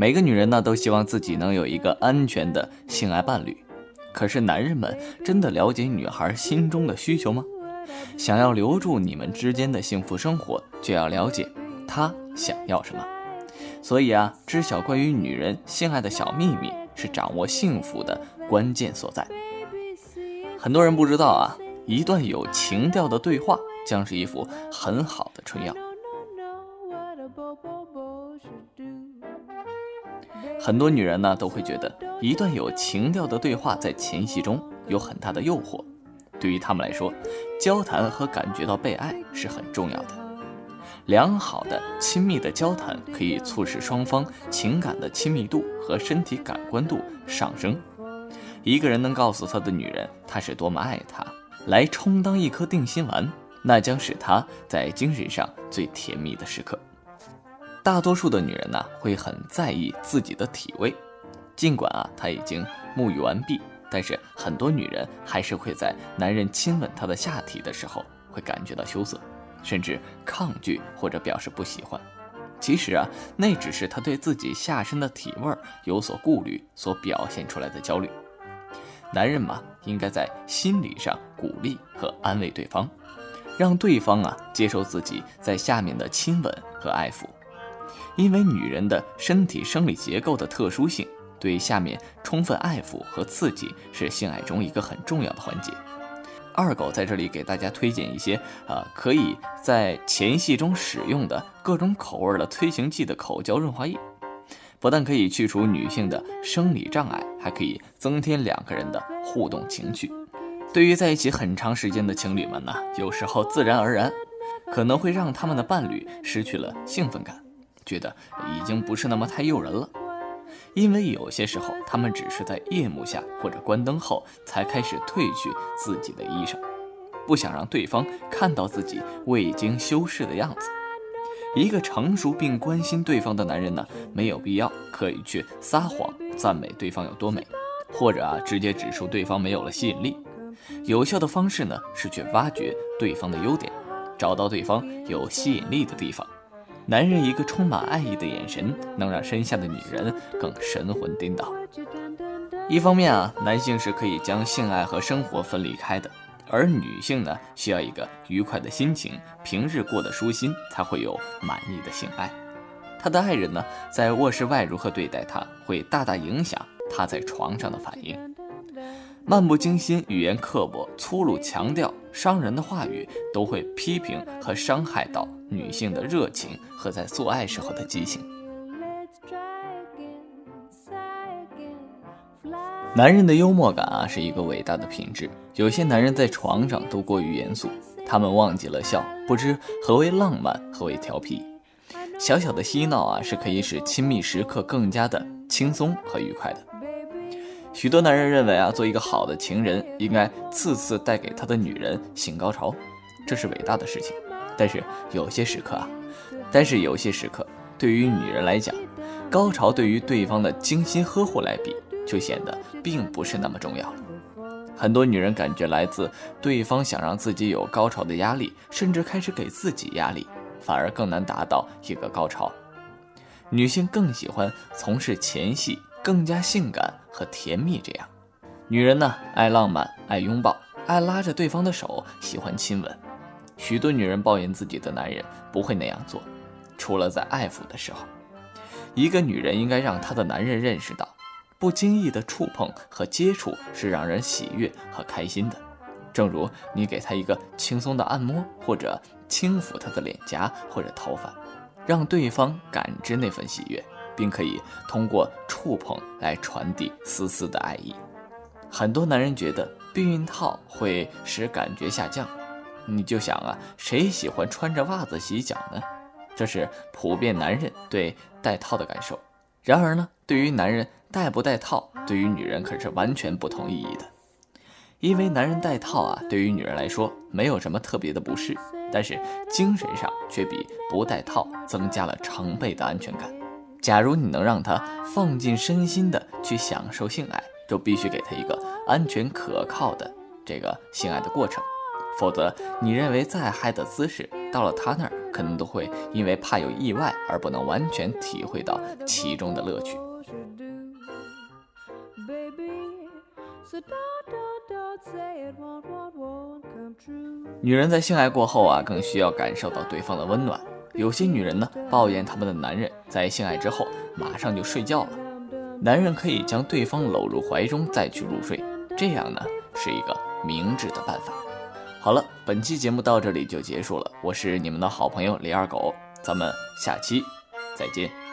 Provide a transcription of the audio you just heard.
每个女人呢都希望自己能有一个安全的性爱伴侣，可是男人们真的了解女孩心中的需求吗？想要留住你们之间的幸福生活，就要了解她想要什么。所以啊，知晓关于女人性爱的小秘密，是掌握幸福的关键所在。很多人不知道啊，一段有情调的对话，将是一副很好的春药。很多女人呢都会觉得，一段有情调的对话在前戏中有很大的诱惑。对于她们来说，交谈和感觉到被爱是很重要的。良好的亲密的交谈可以促使双方情感的亲密度和身体感官度上升。一个人能告诉他的女人他是多么爱她，来充当一颗定心丸，那将是他在精神上最甜蜜的时刻。大多数的女人呢，会很在意自己的体味，尽管啊，她已经沐浴完毕，但是很多女人还是会在男人亲吻她的下体的时候，会感觉到羞涩，甚至抗拒或者表示不喜欢。其实啊，那只是她对自己下身的体味有所顾虑所表现出来的焦虑。男人嘛，应该在心理上鼓励和安慰对方，让对方啊接受自己在下面的亲吻和爱抚。因为女人的身体生理结构的特殊性，对下面充分爱抚和刺激是性爱中一个很重要的环节。二狗在这里给大家推荐一些啊，可以在前戏中使用的各种口味的催情剂的口交润滑液，不但可以去除女性的生理障碍，还可以增添两个人的互动情趣。对于在一起很长时间的情侣们呢，有时候自然而然可能会让他们的伴侣失去了兴奋感。觉得已经不是那么太诱人了，因为有些时候他们只是在夜幕下或者关灯后才开始褪去自己的衣裳，不想让对方看到自己未经修饰的样子。一个成熟并关心对方的男人呢，没有必要刻意去撒谎赞美对方有多美，或者啊直接指出对方没有了吸引力。有效的方式呢是去挖掘对方的优点，找到对方有吸引力的地方。男人一个充满爱意的眼神，能让身下的女人更神魂颠倒。一方面啊，男性是可以将性爱和生活分离开的，而女性呢，需要一个愉快的心情，平日过得舒心，才会有满意的性爱。他的爱人呢，在卧室外如何对待他，会大大影响他在床上的反应。漫不经心、语言刻薄、粗鲁、强调、伤人的话语，都会批评和伤害到女性的热情和在做爱时候的激情。男人的幽默感啊，是一个伟大的品质。有些男人在床上都过于严肃，他们忘记了笑，不知何为浪漫，何为调皮。小小的嬉闹啊，是可以使亲密时刻更加的轻松和愉快的。许多男人认为啊，做一个好的情人应该次次带给他的女人性高潮，这是伟大的事情。但是有些时刻啊，但是有些时刻，对于女人来讲，高潮对于对方的精心呵护来比，就显得并不是那么重要了。很多女人感觉来自对方想让自己有高潮的压力，甚至开始给自己压力，反而更难达到一个高潮。女性更喜欢从事前戏。更加性感和甜蜜，这样，女人呢爱浪漫，爱拥抱，爱拉着对方的手，喜欢亲吻。许多女人抱怨自己的男人不会那样做，除了在爱抚的时候。一个女人应该让她的男人认识到，不经意的触碰和接触是让人喜悦和开心的。正如你给他一个轻松的按摩，或者轻抚他的脸颊或者头发，让对方感知那份喜悦。并可以通过触碰来传递丝丝的爱意。很多男人觉得避孕套会使感觉下降，你就想啊，谁喜欢穿着袜子洗脚呢？这是普遍男人对戴套的感受。然而呢，对于男人戴不戴套，对于女人可是完全不同意义的。因为男人戴套啊，对于女人来说没有什么特别的不适，但是精神上却比不戴套增加了成倍的安全感。假如你能让他放尽身心的去享受性爱，就必须给他一个安全可靠的这个性爱的过程，否则你认为再嗨的姿势，到了他那儿，可能都会因为怕有意外而不能完全体会到其中的乐趣。女人在性爱过后啊，更需要感受到对方的温暖。有些女人呢，抱怨他们的男人在性爱之后马上就睡觉了。男人可以将对方搂入怀中再去入睡，这样呢是一个明智的办法。好了，本期节目到这里就结束了。我是你们的好朋友李二狗，咱们下期再见。